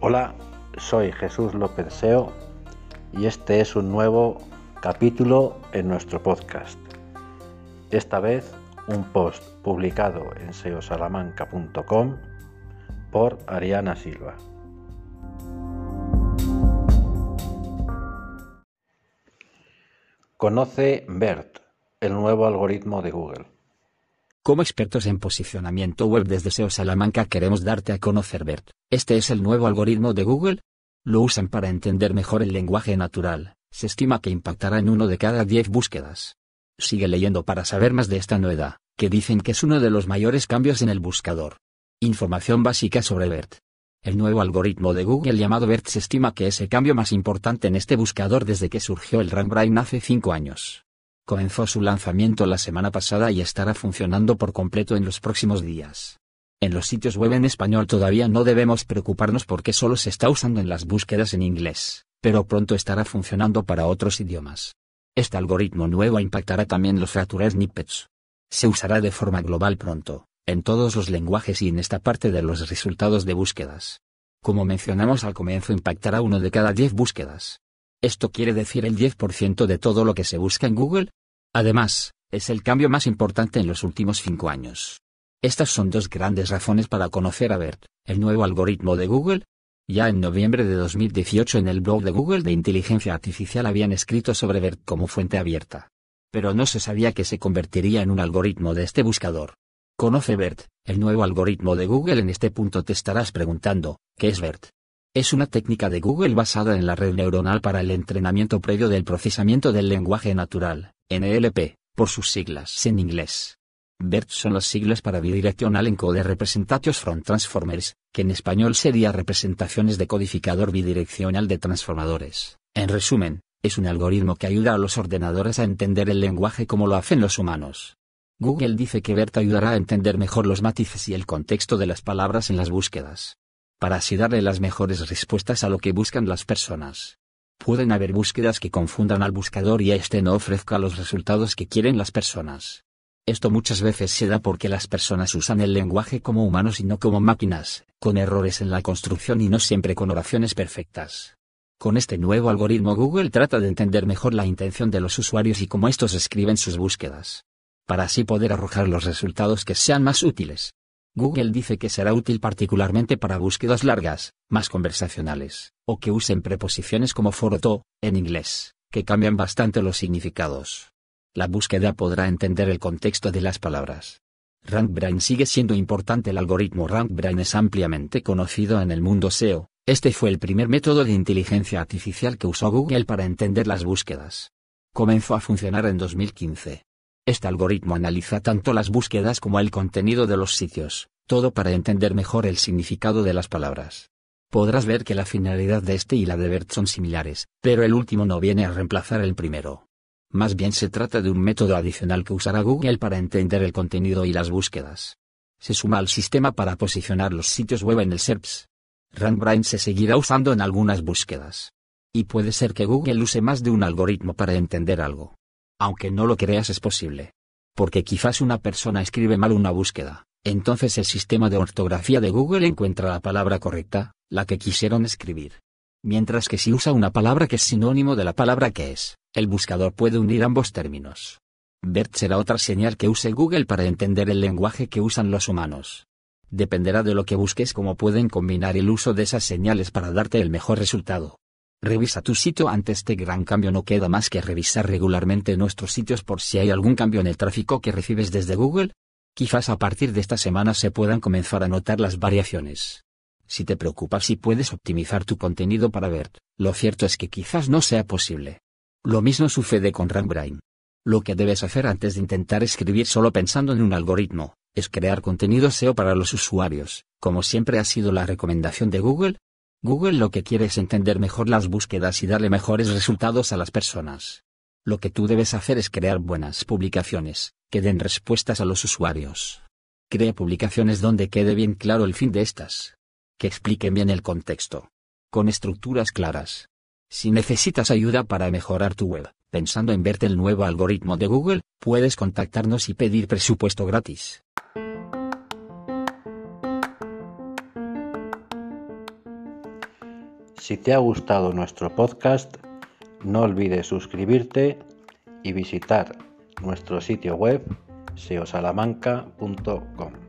Hola, soy Jesús López Seo y este es un nuevo capítulo en nuestro podcast. Esta vez un post publicado en seosalamanca.com por Ariana Silva. Conoce BERT, el nuevo algoritmo de Google. Como expertos en posicionamiento web desde SEO Salamanca queremos darte a conocer BERT. Este es el nuevo algoritmo de Google. Lo usan para entender mejor el lenguaje natural. Se estima que impactará en uno de cada diez búsquedas. Sigue leyendo para saber más de esta novedad, que dicen que es uno de los mayores cambios en el buscador. Información básica sobre BERT. El nuevo algoritmo de Google llamado BERT se estima que es el cambio más importante en este buscador desde que surgió el RankBrain hace 5 años. Comenzó su lanzamiento la semana pasada y estará funcionando por completo en los próximos días. En los sitios web en español todavía no debemos preocuparnos porque solo se está usando en las búsquedas en inglés, pero pronto estará funcionando para otros idiomas. Este algoritmo nuevo impactará también los feature snippets. Se usará de forma global pronto, en todos los lenguajes y en esta parte de los resultados de búsquedas. Como mencionamos al comienzo impactará uno de cada 10 búsquedas. ¿Esto quiere decir el 10% de todo lo que se busca en Google? Además, es el cambio más importante en los últimos cinco años. Estas son dos grandes razones para conocer a BERT, el nuevo algoritmo de Google. Ya en noviembre de 2018 en el blog de Google de inteligencia artificial habían escrito sobre BERT como fuente abierta. Pero no se sabía que se convertiría en un algoritmo de este buscador. Conoce BERT, el nuevo algoritmo de Google. En este punto te estarás preguntando, ¿qué es BERT? Es una técnica de Google basada en la red neuronal para el entrenamiento previo del procesamiento del lenguaje natural, NLP, por sus siglas en inglés. BERT son las siglas para Bidirectional Encode Representations from Transformers, que en español sería representaciones de codificador bidireccional de transformadores. En resumen, es un algoritmo que ayuda a los ordenadores a entender el lenguaje como lo hacen los humanos. Google dice que BERT ayudará a entender mejor los matices y el contexto de las palabras en las búsquedas para así darle las mejores respuestas a lo que buscan las personas. Pueden haber búsquedas que confundan al buscador y a este no ofrezca los resultados que quieren las personas. Esto muchas veces se da porque las personas usan el lenguaje como humanos y no como máquinas, con errores en la construcción y no siempre con oraciones perfectas. Con este nuevo algoritmo Google trata de entender mejor la intención de los usuarios y cómo estos escriben sus búsquedas. Para así poder arrojar los resultados que sean más útiles. Google dice que será útil particularmente para búsquedas largas, más conversacionales, o que usen preposiciones como for to, en inglés, que cambian bastante los significados. La búsqueda podrá entender el contexto de las palabras. RankBrain sigue siendo importante. El algoritmo RankBrain es ampliamente conocido en el mundo SEO. Este fue el primer método de inteligencia artificial que usó Google para entender las búsquedas. Comenzó a funcionar en 2015 este algoritmo analiza tanto las búsquedas como el contenido de los sitios, todo para entender mejor el significado de las palabras. Podrás ver que la finalidad de este y la de BERT son similares, pero el último no viene a reemplazar el primero. Más bien se trata de un método adicional que usará Google para entender el contenido y las búsquedas. Se suma al sistema para posicionar los sitios web en el SERPs. RankBrain se seguirá usando en algunas búsquedas. Y puede ser que Google use más de un algoritmo para entender algo. Aunque no lo creas es posible. Porque quizás una persona escribe mal una búsqueda, entonces el sistema de ortografía de Google encuentra la palabra correcta, la que quisieron escribir. Mientras que si usa una palabra que es sinónimo de la palabra que es, el buscador puede unir ambos términos. BERT será otra señal que use Google para entender el lenguaje que usan los humanos. Dependerá de lo que busques cómo pueden combinar el uso de esas señales para darte el mejor resultado. Revisa tu sitio ante este gran cambio. No queda más que revisar regularmente nuestros sitios por si hay algún cambio en el tráfico que recibes desde Google. Quizás a partir de esta semana se puedan comenzar a notar las variaciones. Si te preocupas si puedes optimizar tu contenido para ver, lo cierto es que quizás no sea posible. Lo mismo sucede con RankBrain. Lo que debes hacer antes de intentar escribir solo pensando en un algoritmo, es crear contenido SEO para los usuarios, como siempre ha sido la recomendación de Google, Google lo que quiere es entender mejor las búsquedas y darle mejores resultados a las personas. Lo que tú debes hacer es crear buenas publicaciones, que den respuestas a los usuarios. Crea publicaciones donde quede bien claro el fin de estas. Que expliquen bien el contexto. con estructuras claras. Si necesitas ayuda para mejorar tu web, pensando en verte el nuevo algoritmo de Google, puedes contactarnos y pedir presupuesto gratis. Si te ha gustado nuestro podcast, no olvides suscribirte y visitar nuestro sitio web seosalamanca.com.